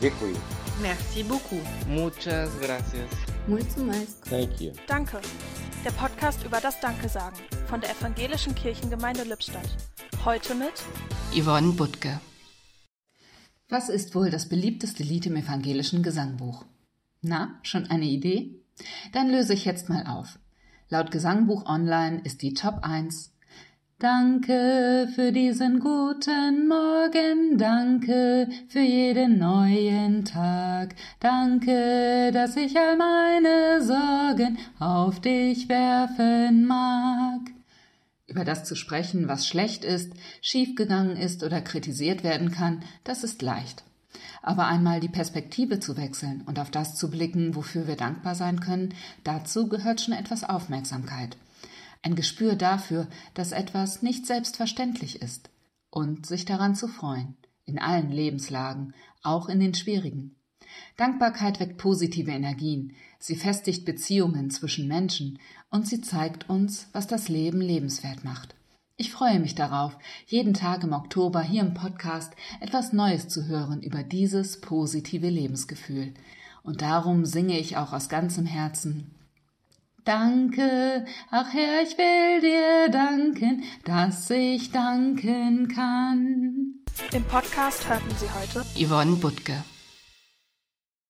Děkuji. Merci beaucoup. Muchas gracias. Mais. Thank you. Danke. Der Podcast über das Danke sagen von der Evangelischen Kirchengemeinde Lippstadt. Heute mit Yvonne Butke. Was ist wohl das beliebteste Lied im evangelischen Gesangbuch? Na, schon eine Idee? Dann löse ich jetzt mal auf. Laut Gesangbuch Online ist die Top 1 Danke für diesen guten Morgen, danke für jeden neuen Tag, danke, dass ich all meine Sorgen auf dich werfen mag. Über das zu sprechen, was schlecht ist, schiefgegangen ist oder kritisiert werden kann, das ist leicht. Aber einmal die Perspektive zu wechseln und auf das zu blicken, wofür wir dankbar sein können, dazu gehört schon etwas Aufmerksamkeit ein Gespür dafür, dass etwas nicht selbstverständlich ist und sich daran zu freuen, in allen Lebenslagen, auch in den schwierigen. Dankbarkeit weckt positive Energien, sie festigt Beziehungen zwischen Menschen und sie zeigt uns, was das Leben lebenswert macht. Ich freue mich darauf, jeden Tag im Oktober hier im Podcast etwas Neues zu hören über dieses positive Lebensgefühl. Und darum singe ich auch aus ganzem Herzen Danke, ach Herr, ich will dir danken, dass ich danken kann. im Podcast hörten Sie heute Yvonne Butke.